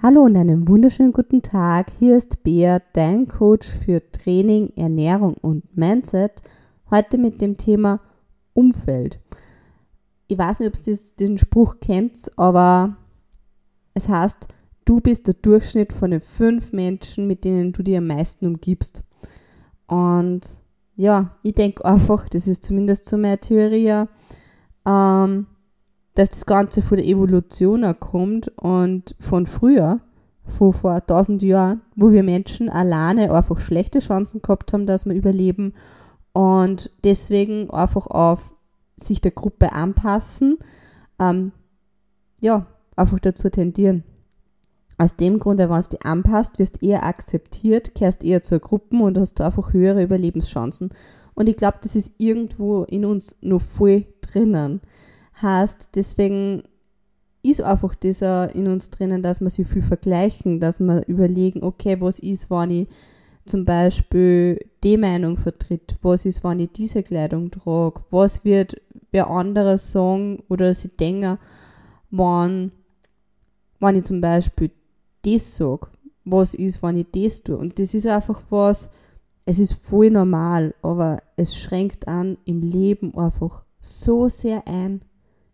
Hallo und einen wunderschönen guten Tag. Hier ist Bea, dein Coach für Training, Ernährung und Mindset. Heute mit dem Thema Umfeld. Ich weiß nicht, ob ihr den Spruch kennt, aber es heißt, du bist der Durchschnitt von den fünf Menschen, mit denen du dir am meisten umgibst. Und ja, ich denke einfach, das ist zumindest so meine Theorie, ähm, dass das Ganze von der Evolution kommt und von früher, von vor 1000 Jahren, wo wir Menschen alleine einfach schlechte Chancen gehabt haben, dass wir überleben und deswegen einfach auf sich der Gruppe anpassen, ähm, ja, einfach dazu tendieren. Aus dem Grund, weil wenn du dich anpasst, wirst du eher akzeptiert, kehrst eher zur Gruppe und hast einfach höhere Überlebenschancen. Und ich glaube, das ist irgendwo in uns noch voll drinnen heißt, deswegen ist einfach dieser in uns drinnen, dass wir sich viel vergleichen, dass wir überlegen, okay, was ist, wenn ich zum Beispiel die Meinung vertritt, was ist, wenn ich diese Kleidung trage, was wird wer anderes sagen oder sie denken, wenn, wenn ich zum Beispiel das sage, was ist, wenn ich das tue. Und das ist einfach was, es ist voll normal, aber es schränkt an im Leben einfach so sehr ein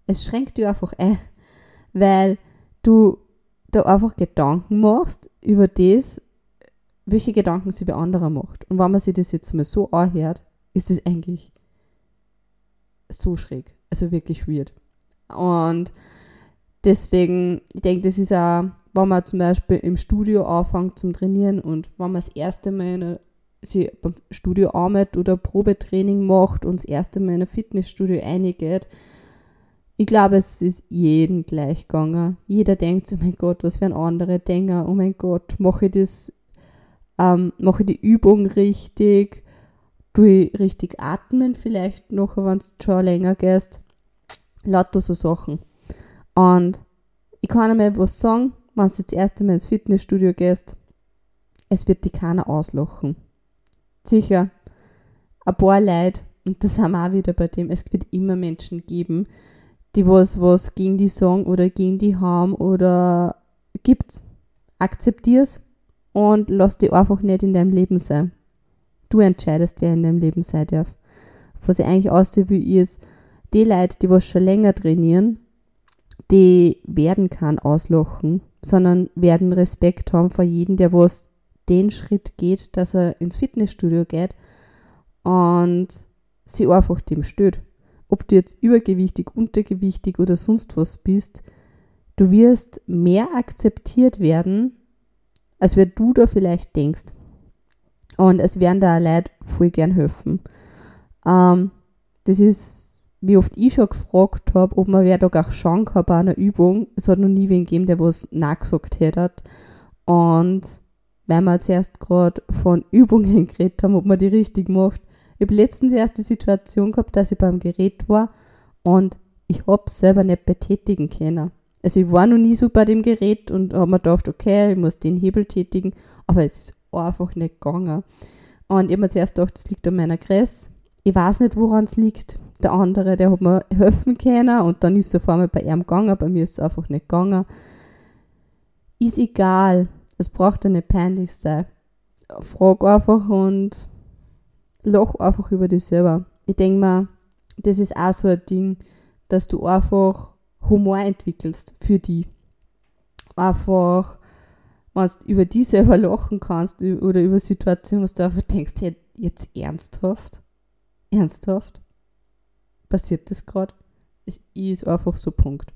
es schränkt dich einfach ein, weil du da einfach Gedanken machst über das, welche Gedanken sie bei anderen macht. Und wenn man sich das jetzt mal so anhört, ist das eigentlich so schräg. Also wirklich weird. Und deswegen, ich denke, das ist auch, wenn man zum Beispiel im Studio anfängt zum Trainieren und wenn man das erste Mal eine, sie beim Studio arbeitet oder Probetraining macht und das erste Mal in ein Fitnessstudio eingeht, ich glaube, es ist jedem gleich gegangen. Jeder denkt, oh mein Gott, was werden andere denken? Oh mein Gott, mache ich das, ähm, mache ich die Übung richtig? Tue ich richtig atmen vielleicht noch, wenn es schon länger gehst? Lauter so Sachen. Und ich kann einmal was sagen, wenn du das erste Mal ins Fitnessstudio gehst, es wird dich keiner auslachen. Sicher, ein paar Leute, und das haben wir auch wieder bei dem, es wird immer Menschen geben, die was, was gegen die sagen oder gegen die haben oder gibt's. Akzeptier's und lass die einfach nicht in deinem Leben sein. Du entscheidest, wer in deinem Leben sein darf. Was ich eigentlich aussieht, wie ist, die Leute, die was schon länger trainieren, die werden keinen auslachen, sondern werden Respekt haben vor jedem, der was den Schritt geht, dass er ins Fitnessstudio geht und sie einfach dem stört ob du jetzt übergewichtig, untergewichtig oder sonst was bist, du wirst mehr akzeptiert werden, als wer du da vielleicht denkst. Und es werden da Leute voll gern helfen. Ähm, das ist, wie oft ich schon gefragt habe, ob man wer da auch schauen kann bei einer Übung. Es hat noch nie wen gegeben, der was nachgesagt hätte. Und weil wir zuerst gerade von Übungen geredet haben, ob man die richtig macht, ich habe letztens erst die Situation gehabt, dass ich beim Gerät war und ich habe selber nicht betätigen können. Also ich war noch nie so bei dem Gerät und habe mir gedacht, okay, ich muss den Hebel tätigen, aber es ist einfach nicht gegangen. Und ich habe mir zuerst gedacht, das liegt an meiner Größe. Ich weiß nicht, woran es liegt. Der andere, der hat mir helfen können und dann ist es auf einmal bei ihm gegangen, bei mir ist es einfach nicht gegangen. Ist egal. Es braucht ja nicht peinlich sein. Frag einfach und lach einfach über dich selber. Ich denke mal, das ist auch so ein Ding, dass du einfach Humor entwickelst für die. Einfach, wenn du über die selber lachen kannst oder über Situationen, wo du einfach denkst, hey, jetzt ernsthaft? Ernsthaft? Passiert das gerade? Es ist einfach so Punkt.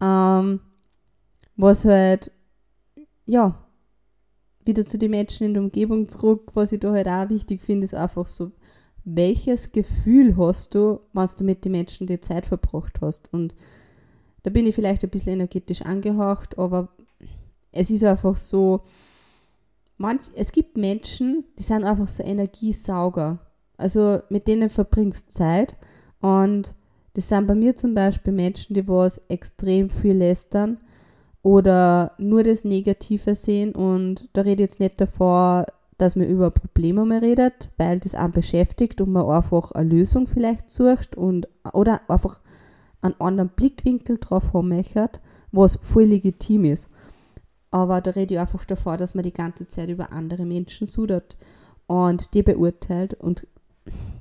Ähm, was halt, ja, wieder zu den Menschen in der Umgebung zurück. Was ich da halt auch wichtig finde, ist einfach so, welches Gefühl hast du, wenn du mit den Menschen die Zeit verbracht hast? Und da bin ich vielleicht ein bisschen energetisch angehaucht, aber es ist einfach so, manch, es gibt Menschen, die sind einfach so Energiesauger. Also mit denen verbringst Zeit und das sind bei mir zum Beispiel Menschen, die was extrem viel lästern oder nur das Negative sehen und da rede ich jetzt nicht davor, dass man über Probleme mehr redet, weil das einen beschäftigt und man einfach eine Lösung vielleicht sucht und oder einfach einen anderen Blickwinkel drauf haben möchte, was voll legitim ist. aber da rede ich einfach davor, dass man die ganze Zeit über andere Menschen sudert und die beurteilt. Und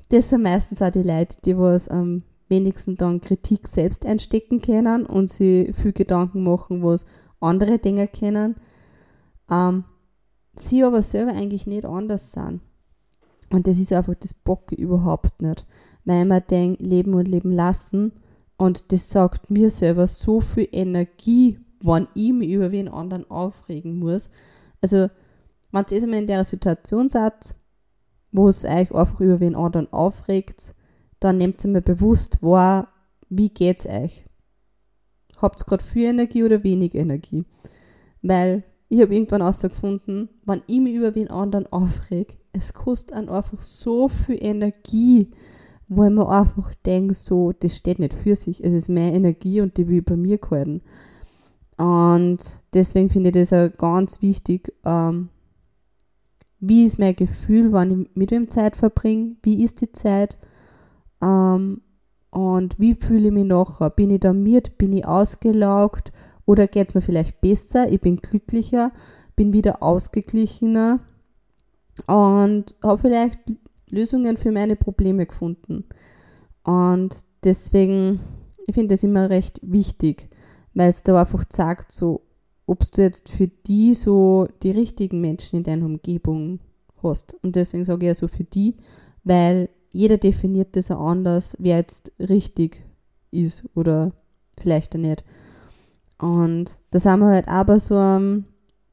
das sind meistens auch die Leute, die was am wenigsten dann Kritik selbst einstecken können und sie viel Gedanken machen, was andere Dinge kennen. Ähm, sie aber selber eigentlich nicht anders sind. Und das ist einfach das Bock überhaupt nicht. Weil man denkt, leben und leben lassen. Und das sagt mir selber so viel Energie, wann ich mich über wen anderen aufregen muss. Also, wenn ihr einmal in der Situation seid, wo es euch einfach über wen anderen aufregt, dann nehmt ihr mal bewusst wahr, wie geht's euch? Habt ihr gerade viel Energie oder wenig Energie? Weil ich habe irgendwann herausgefunden, wenn ich mich über wen anderen aufreg, es kostet einen einfach so viel Energie, ich mir einfach denke, so, das steht nicht für sich. Es ist mehr Energie und die will bei mir gehalten. Und deswegen finde ich das auch ganz wichtig, ähm, wie ist mein Gefühl, wann ich mit wem Zeit verbringe, wie ist die Zeit ähm, und wie fühle ich mich nachher. Bin ich damit, bin ich ausgelaugt oder geht es mir vielleicht besser, ich bin glücklicher, bin wieder ausgeglichener und habe vielleicht Lösungen für meine Probleme gefunden. Und deswegen, ich finde das immer recht wichtig, weil es da einfach sagt, so, ob du jetzt für die so die richtigen Menschen in deiner Umgebung hast. Und deswegen sage ich ja so für die, weil jeder definiert das auch anders, wer jetzt richtig ist oder vielleicht auch nicht. Und da sind wir halt aber so am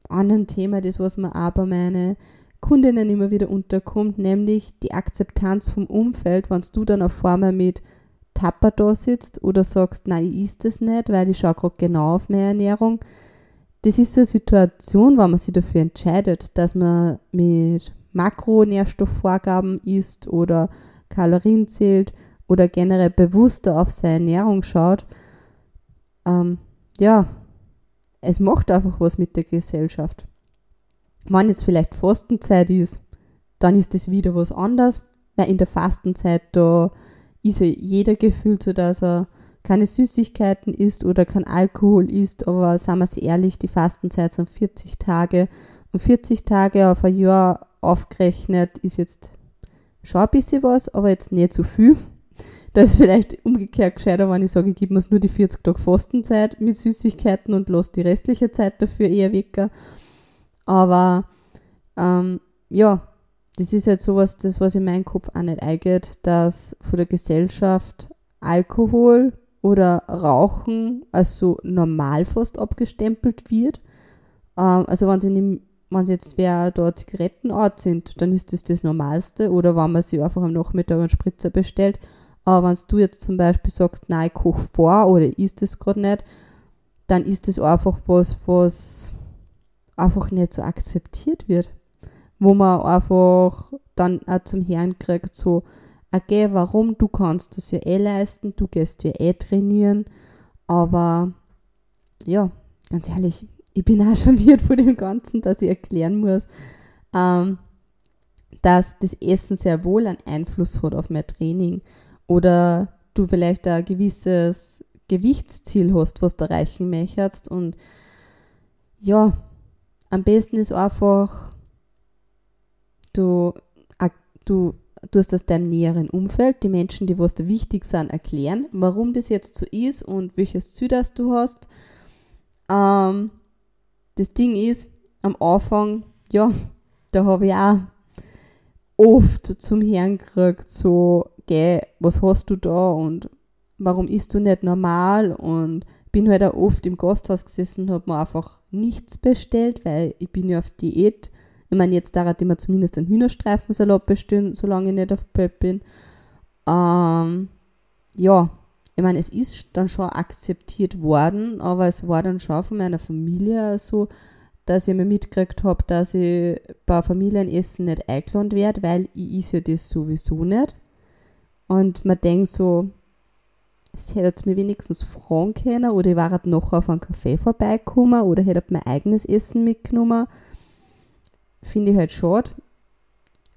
anderen Thema, das was mir aber meine Kundinnen immer wieder unterkommt, nämlich die Akzeptanz vom Umfeld, wenn du dann auf einmal mit Tapper da sitzt oder sagst, nein, ich ist das nicht, weil ich schaue gerade genau auf meine Ernährung. Das ist so eine Situation, wenn man sich dafür entscheidet, dass man mit Makronährstoffvorgaben isst oder Kalorien zählt oder generell bewusster auf seine Ernährung schaut. Ähm, ja, es macht einfach was mit der Gesellschaft. Wenn jetzt vielleicht Fastenzeit ist, dann ist das wieder was anderes, weil in der Fastenzeit da ist ja jeder gefühlt so, dass er keine Süßigkeiten isst oder kein Alkohol isst, aber sagen wir es ehrlich, die Fastenzeit sind 40 Tage und 40 Tage auf ein Jahr aufgerechnet ist jetzt schon ein bisschen was, aber jetzt nicht so viel. Da ist vielleicht umgekehrt gescheiter, wenn ich sage, ich gebe mir nur die 40 Tage Fastenzeit mit Süßigkeiten und lasse die restliche Zeit dafür eher weg. Aber ähm, ja, das ist halt sowas, das was in meinen Kopf auch nicht eingeht, dass von der Gesellschaft Alkohol oder Rauchen als so normal fast abgestempelt wird. Ähm, also wenn sie wenn jetzt wer da Zigarettenart sind, dann ist das das Normalste. Oder wenn man sich einfach am Nachmittag einen Spritzer bestellt. Aber wenn du jetzt zum Beispiel sagst, nein, ich koche vor oder isst das gerade nicht, dann ist das einfach was, was einfach nicht so akzeptiert wird. Wo man einfach dann auch zum Herrn kriegt, so, okay, warum, du kannst das ja eh leisten, du gehst ja eh trainieren, aber ja, ganz ehrlich, ich bin auch wieder von dem Ganzen, dass ich erklären muss, ähm, dass das Essen sehr wohl einen Einfluss hat auf mein Training oder du vielleicht ein gewisses Gewichtsziel hast, was du erreichen möchtest und ja, am besten ist einfach, du, du tust das deinem näheren Umfeld, die Menschen, die was da wichtig sind, erklären, warum das jetzt so ist und welches Ziel das du hast. Ähm, das Ding ist, am Anfang, ja, da habe ich auch oft zum Herrn gekriegt, so, geh, was hast du da und warum isst du nicht normal und bin halt auch oft im Gasthaus gesessen habe mir einfach nichts bestellt, weil ich bin ja auf Diät. Ich meine, jetzt dauert immer zumindest einen Hühnerstreifensalat bestellen, solange ich nicht auf Prep bin. Ähm, ja, ich meine, es ist dann schon akzeptiert worden, aber es war dann schon von meiner Familie so, dass ich mir mitgekriegt habe, dass ich bei Familienessen nicht eingeladen werde, weil ich is ja das sowieso nicht. Und man denkt so, es hätte mir wenigstens fragen können oder ich war noch auf einen Kaffee vorbeigekommen oder hätte mein eigenes Essen mitgenommen. Finde ich halt schade.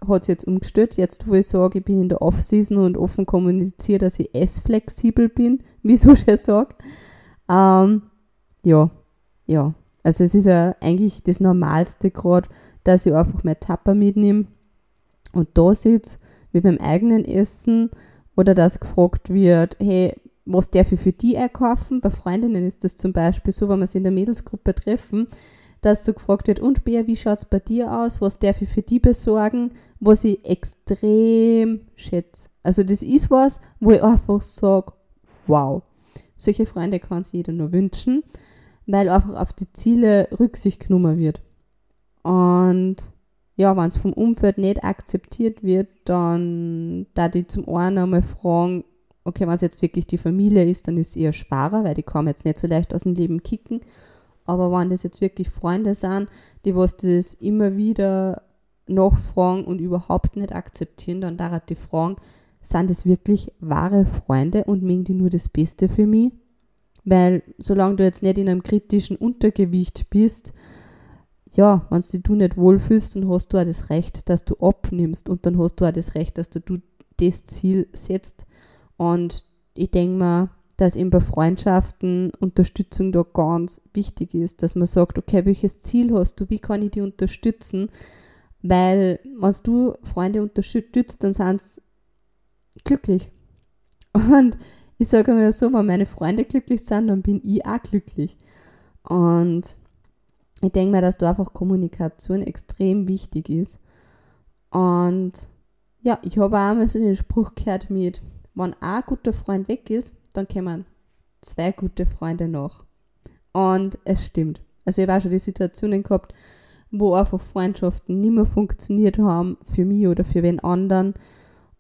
Hat es jetzt umgestellt. Jetzt, wo ich sage, ich bin in der Off-Season und offen kommuniziere, dass ich essflexibel bin, wie so schön sage. Ähm, ja, ja. Also es ist ja eigentlich das Normalste gerade, dass ich einfach mein Tapper mitnehme und da sitze mit meinem eigenen Essen oder dass gefragt wird, hey, was darf ich für die einkaufen? Bei Freundinnen ist das zum Beispiel so, wenn wir sie in der Mädelsgruppe treffen, dass so gefragt wird, und Bea, wie schaut es bei dir aus? Was darf ich für die besorgen? Was ich extrem schätze. Also das ist was, wo ich einfach sage, wow. Solche Freunde kann sich jeder nur wünschen, weil einfach auf die Ziele Rücksicht genommen wird. Und ja, wenn es vom Umfeld nicht akzeptiert wird, dann da die zum einen einmal fragen, okay, wenn es jetzt wirklich die Familie ist, dann ist es eher sparer, weil die kann jetzt nicht so leicht aus dem Leben kicken. Aber wenn das jetzt wirklich Freunde sind, die was das immer wieder nachfragen und überhaupt nicht akzeptieren, dann darf die fragen, sind das wirklich wahre Freunde und mögen die nur das Beste für mich? Weil solange du jetzt nicht in einem kritischen Untergewicht bist, ja, wenn du dich nicht wohlfühlst, dann hast du auch das Recht, dass du abnimmst und dann hast du auch das Recht, dass du das Ziel setzt. Und ich denke mal, dass eben bei Freundschaften Unterstützung da ganz wichtig ist, dass man sagt, okay, welches Ziel hast du, wie kann ich dich unterstützen? Weil, wenn du Freunde unterstützt, dann sind sie glücklich. Und ich sage mir so, wenn meine Freunde glücklich sind, dann bin ich auch glücklich. Und ich denke mir, dass da einfach Kommunikation extrem wichtig ist. Und ja, ich habe auch mal so den Spruch gehört mit, wenn ein guter Freund weg ist, dann kommen zwei gute Freunde noch. Und es stimmt. Also ich habe auch schon die Situationen gehabt, wo einfach Freundschaften nicht mehr funktioniert haben für mich oder für wen anderen.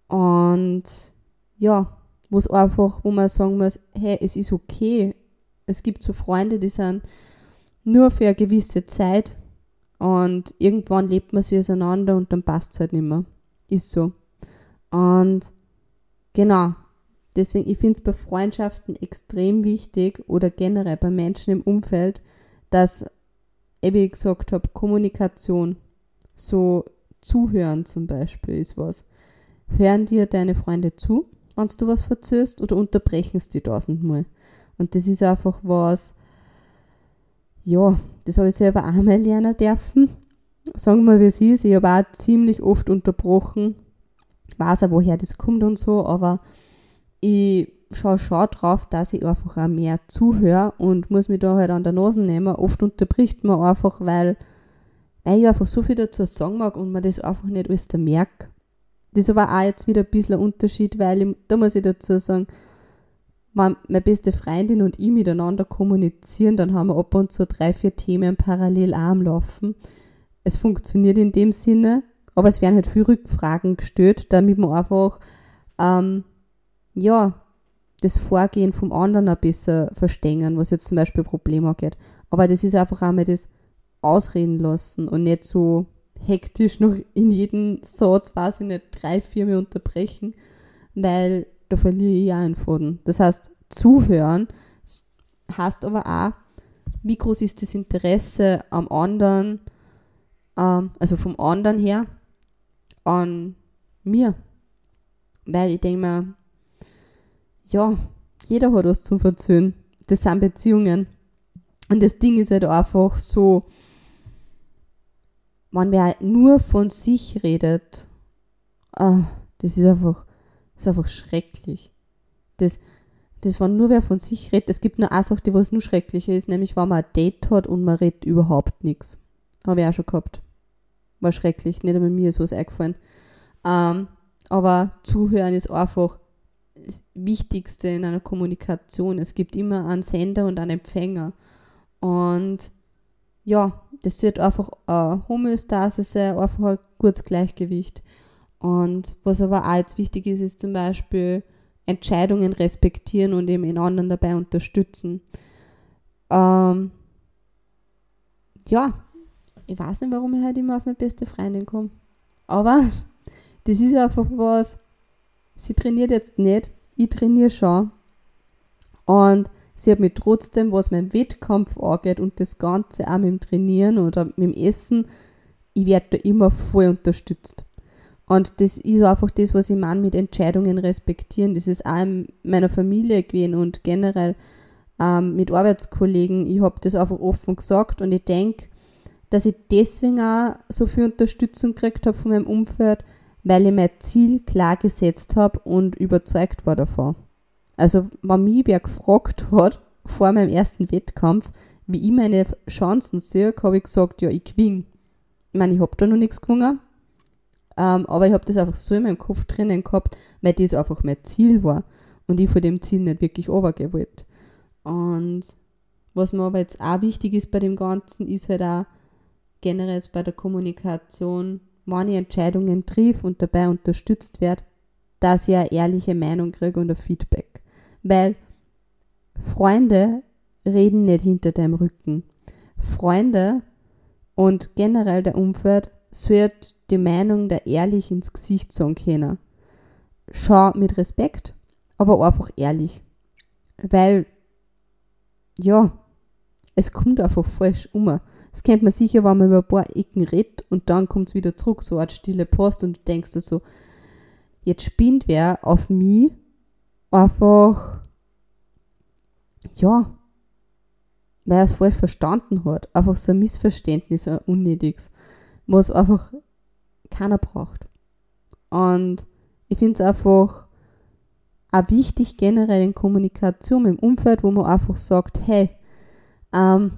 Und ja, wo es einfach, wo man sagen muss, hey, es ist okay. Es gibt so Freunde, die sind nur für eine gewisse Zeit und irgendwann lebt man sich auseinander und dann passt es halt nicht mehr. Ist so. Und genau, Deswegen, ich finde es bei Freundschaften extrem wichtig oder generell bei Menschen im Umfeld, dass, ich gesagt habe, Kommunikation, so Zuhören zum Beispiel ist was. Hören dir deine Freunde zu, wenn du was verzögerst, oder unterbrechen sie tausendmal? Und das ist einfach was, ja, das habe ich selber auch mal lernen dürfen. Sagen wir wie es ist. Ich habe auch ziemlich oft unterbrochen. Ich weiß auch, woher das kommt und so, aber ich schaue schon drauf, dass ich einfach auch mehr zuhöre und muss mich da halt an der Nase nehmen. Oft unterbricht man einfach, weil, weil ich einfach so viel dazu sagen mag und man das einfach nicht alles da merkt. Das ist aber auch jetzt wieder ein bisschen ein Unterschied, weil ich, da muss ich dazu sagen, wenn meine beste Freundin und ich miteinander kommunizieren, dann haben wir ab und zu drei, vier Themen parallel am Laufen. Es funktioniert in dem Sinne, aber es werden halt viele Rückfragen gestellt, damit man einfach ähm, ja, das Vorgehen vom anderen ein bisschen verstehen, was jetzt zum Beispiel Probleme angeht. Aber das ist einfach einmal das Ausreden lassen und nicht so hektisch noch in jedem Satz, weiß ich nicht, drei, vier Mal unterbrechen, weil da verliere ich auch einen Faden. Das heißt, zuhören heißt aber auch, wie groß ist das Interesse am anderen, ähm, also vom anderen her, an mir. Weil ich denke mir, ja, jeder hat was zum Verzögern. Das sind Beziehungen. Und das Ding ist halt einfach so, wenn wer nur von sich redet, ah, das ist einfach, ist einfach schrecklich. Das, das, wenn nur wer von sich redet, es gibt nur eine Sache, die was nur schrecklicher ist, nämlich wenn man ein Date hat und man redet überhaupt nichts. Habe ich auch schon gehabt. War schrecklich, nicht einmal mir ist was eingefallen. Ähm, aber zuhören ist einfach Wichtigste in einer Kommunikation. Es gibt immer einen Sender und einen Empfänger. Und ja, das wird einfach eine Homöostase sein, einfach ein gutes Gleichgewicht. Und was aber auch jetzt wichtig ist, ist zum Beispiel Entscheidungen respektieren und eben in anderen dabei unterstützen. Ähm, ja, ich weiß nicht, warum ich halt immer auf meine beste Freundin komme. Aber das ist einfach was, sie trainiert jetzt nicht, ich trainiere schon. Und sie hat mich trotzdem, was mein Wettkampf angeht und das Ganze auch mit dem Trainieren oder mit dem Essen, ich werde da immer voll unterstützt. Und das ist einfach das, was ich meine mit Entscheidungen respektieren. Das ist auch in meiner Familie gewesen und generell ähm, mit Arbeitskollegen. Ich habe das einfach offen gesagt und ich denke, dass ich deswegen auch so viel Unterstützung gekriegt habe von meinem Umfeld, weil ich mein Ziel klar gesetzt habe und überzeugt war davon. Also, wenn mich wer gefragt hat, vor meinem ersten Wettkampf, wie ich meine Chancen sehe, habe ich gesagt, ja, ich gewinne. Ich meine, ich habe da noch nichts gewonnen, ähm, aber ich habe das einfach so in meinem Kopf drinnen gehabt, weil das einfach mein Ziel war und ich von dem Ziel nicht wirklich runtergehen wollte. Und was mir aber jetzt auch wichtig ist bei dem Ganzen, ist halt auch generell bei der Kommunikation, ich Entscheidungen triff und dabei unterstützt werde, dass ich eine ehrliche Meinung kriege und ein Feedback. Weil Freunde reden nicht hinter deinem Rücken. Freunde und generell der Umfeld sollte die Meinung der ehrlich ins Gesicht sagen können. Schau mit Respekt, aber einfach ehrlich. Weil, ja, es kommt einfach falsch um. Das kennt man sicher, wenn man über ein paar Ecken redet und dann kommt es wieder zurück, so eine stille Post und du denkst dir so, jetzt spinnt wer auf mich einfach, ja, weil er es falsch verstanden hat. Einfach so ein Missverständnis, ein unnötiges, was einfach keiner braucht. Und ich finde es einfach auch wichtig generell in Kommunikation im Umfeld, wo man einfach sagt, hey, ähm,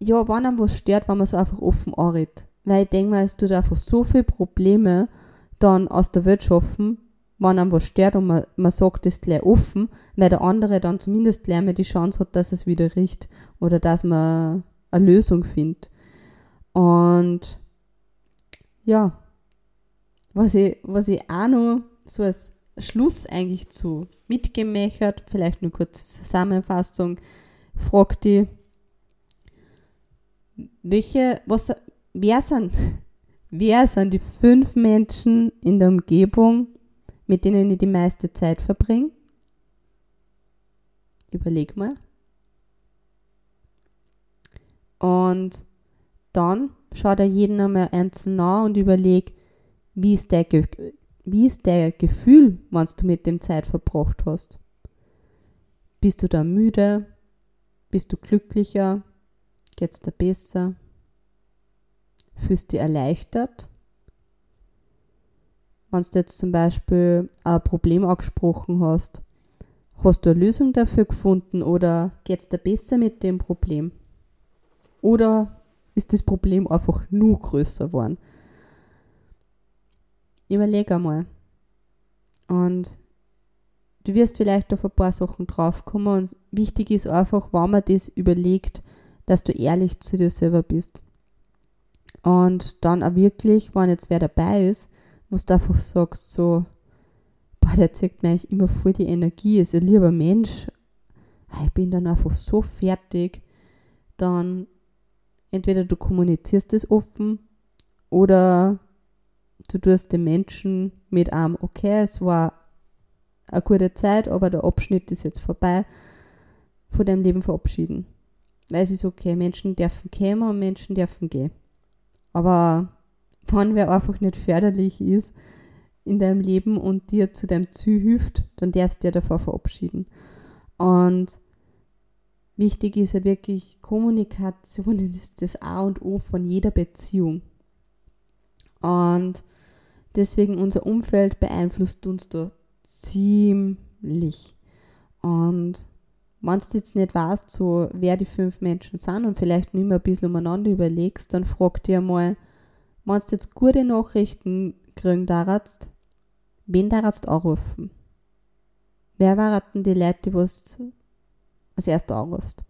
ja, wenn einem was stört, wenn man so einfach offen anredet. Weil ich denke mal, es tut einfach so viele Probleme dann aus der Welt schaffen, wenn einem was stört und man, man sagt das gleich offen, weil der andere dann zumindest gleich mal die Chance hat, dass es wieder riecht oder dass man eine Lösung findet. Und ja, was ich, was ich auch noch so als Schluss eigentlich zu mitgemächert, vielleicht nur kurze Zusammenfassung, fragt die, welche, was, wer sind, wer sind die fünf Menschen in der Umgebung, mit denen ich die meiste Zeit verbringe? Überleg mal. Und dann schau dir jeden einmal einzeln nach und überleg, wie ist der, Ge wie ist der Gefühl, wenn du mit dem Zeit verbracht hast. Bist du da müde? Bist du glücklicher? Geht's dir besser? Fühlst du dich erleichtert? Wenn du jetzt zum Beispiel ein Problem angesprochen hast, hast du eine Lösung dafür gefunden oder geht es dir besser mit dem Problem? Oder ist das Problem einfach nur größer geworden? Überleg einmal. Und du wirst vielleicht auf ein paar Sachen draufkommen und wichtig ist einfach, wenn man das überlegt, dass du ehrlich zu dir selber bist. Und dann auch wirklich, wenn jetzt wer dabei ist, wo du einfach sagst, so, boah, der zeigt mir eigentlich immer voll die Energie, ist ein lieber Mensch, ah, ich bin dann einfach so fertig, dann entweder du kommunizierst es offen oder du tust den Menschen mit einem, okay, es war eine gute Zeit, aber der Abschnitt ist jetzt vorbei, von deinem Leben verabschieden. Weil es ist okay, Menschen dürfen kommen und Menschen dürfen gehen. Aber wenn wer einfach nicht förderlich ist in deinem Leben und dir zu deinem Ziel hilft, dann darfst du dir davor verabschieden. Und wichtig ist ja wirklich, Kommunikation ist das A und O von jeder Beziehung. Und deswegen unser Umfeld beeinflusst uns da ziemlich. Und wenn du jetzt nicht weißt, so, wer die fünf Menschen sind und vielleicht nicht mehr ein bisschen umeinander überlegst, dann frag dir mal, wenn du jetzt gute Nachrichten kriegen darfst, wen darfst du anrufen? Wer waren die Leute, die du als erstes anrufst?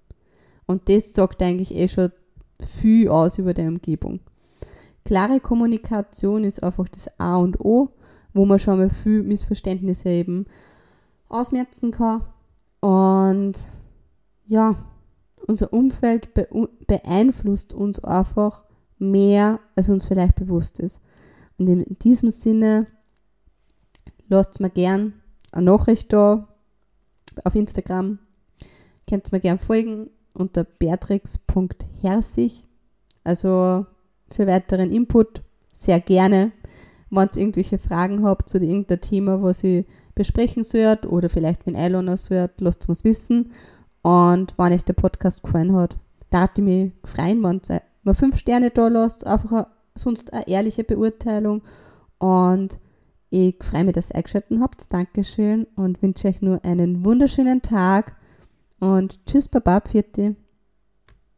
Und das sagt eigentlich eh schon viel aus über die Umgebung. Klare Kommunikation ist einfach das A und O, wo man schon mal viel Missverständnisse eben ausmerzen kann und ja, unser Umfeld beeinflusst uns einfach mehr, als uns vielleicht bewusst ist. Und in diesem Sinne, lasst mir gern eine Nachricht da auf Instagram. Könnt mir gern folgen unter beatrix.herzig. Also für weiteren Input sehr gerne. Wenn ihr irgendwelche Fragen habt zu irgendeinem Thema, was ich besprechen sollt oder vielleicht wenn einladen sollt, lasst es uns wissen. Und wenn euch der Podcast gefallen hat, darf ich mich freuen, wenn ihr mir fünf Sterne da lasst, einfach eine, sonst eine ehrliche Beurteilung. Und ich freue mich, dass ihr eingeschaltet habt. Dankeschön und wünsche euch nur einen wunderschönen Tag. Und tschüss, Baba, Pfiat